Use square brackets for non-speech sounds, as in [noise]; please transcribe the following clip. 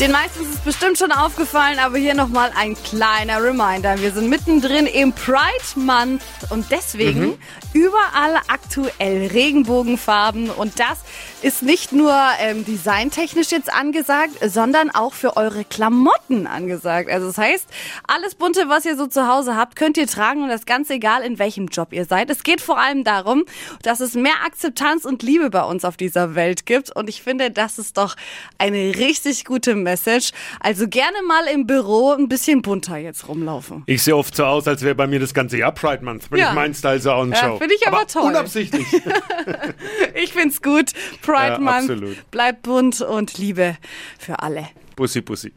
Den meisten ist es bestimmt schon aufgefallen, aber hier nochmal ein kleiner Reminder. Wir sind mittendrin im Pride Month und deswegen mhm. überall aktuell Regenbogenfarben und das ist nicht nur ähm, designtechnisch jetzt angesagt, sondern auch für eure Klamotten angesagt. Also das heißt, alles bunte, was ihr so zu Hause habt, könnt ihr tragen und das ganz egal, in welchem Job ihr seid. Es geht vor allem darum, dass es mehr Akzeptanz und Liebe bei uns auf dieser Welt gibt und ich finde, das ist doch eine richtig gute Message. Also gerne mal im Büro ein bisschen bunter jetzt rumlaufen. Ich sehe oft so aus, als wäre bei mir das ganze Jahr Pride Month, wenn ja. ich meinen Style so anschaue. Ja, finde ich aber, aber, toll. Unabsichtlich. [laughs] ich finde es gut. Pride ja, Month. Absolut. Bleibt bunt und Liebe für alle. Bussi, bussi.